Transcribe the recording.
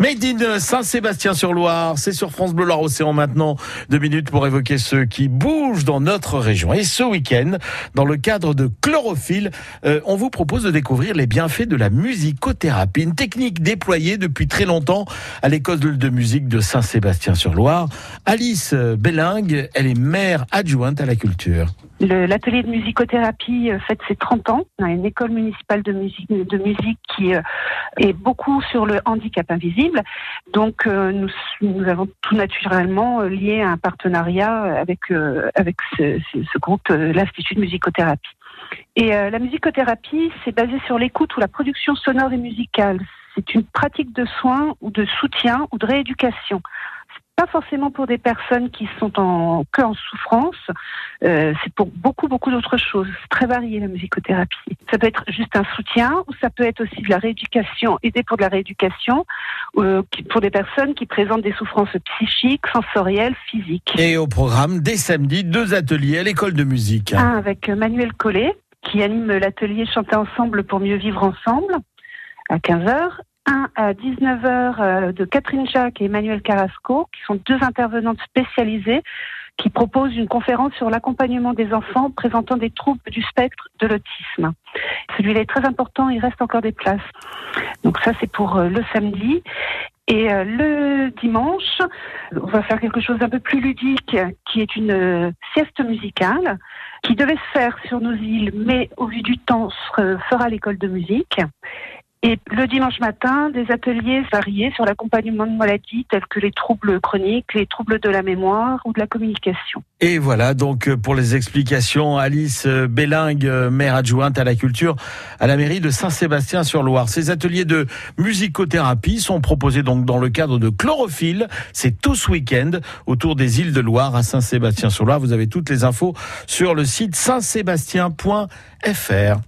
Made in Saint-Sébastien-sur-Loire, c'est sur France Bleu Loire-Océan maintenant. Deux minutes pour évoquer ceux qui bougent dans notre région. Et ce week-end, dans le cadre de Chlorophylle, euh, on vous propose de découvrir les bienfaits de la musicothérapie, une technique déployée depuis très longtemps à l'école de musique de Saint-Sébastien-sur-Loire. Alice Bellingue, elle est mère adjointe à la culture. L'atelier de musicothérapie euh, fête ses 30 ans. On a une école municipale de musique, qui euh, est beaucoup sur le handicap invisible. Donc euh, nous, avons tout naturellement lié un partenariat avec, avec ce groupe, l'Institut de musicothérapie. Et la musicothérapie, c'est basé sur l'écoute ou la production sonore et musicale. C'est une pratique de soins ou de soutien ou de rééducation pas forcément pour des personnes qui sont en que en souffrance. Euh, c'est pour beaucoup beaucoup d'autres choses. C'est très varié la musicothérapie. Ça peut être juste un soutien ou ça peut être aussi de la rééducation, aider pour de la rééducation euh, pour des personnes qui présentent des souffrances psychiques, sensorielles, physiques. Et au programme dès samedi deux ateliers à l'école de musique. Un avec Manuel Collet qui anime l'atelier Chanter ensemble pour mieux vivre ensemble à 15h un à 19h euh, de Catherine Jacques et Emmanuel Carrasco, qui sont deux intervenantes spécialisées qui proposent une conférence sur l'accompagnement des enfants présentant des troubles du spectre de l'autisme. Celui-là est très important, il reste encore des places. Donc ça, c'est pour euh, le samedi. Et euh, le dimanche, on va faire quelque chose d'un peu plus ludique, qui est une sieste musicale, qui devait se faire sur nos îles, mais au vu du temps, fera l'école de musique. Et le dimanche matin, des ateliers variés sur l'accompagnement de maladies telles que les troubles chroniques, les troubles de la mémoire ou de la communication. Et voilà donc euh, pour les explications, Alice euh, Bellingue, euh, maire adjointe à la culture à la mairie de Saint-Sébastien-sur-Loire. Ces ateliers de musicothérapie sont proposés donc dans le cadre de Chlorophylle. C'est tout ce week-end autour des îles de Loire à Saint-Sébastien-sur-Loire. Vous avez toutes les infos sur le site saint-sébastien.fr.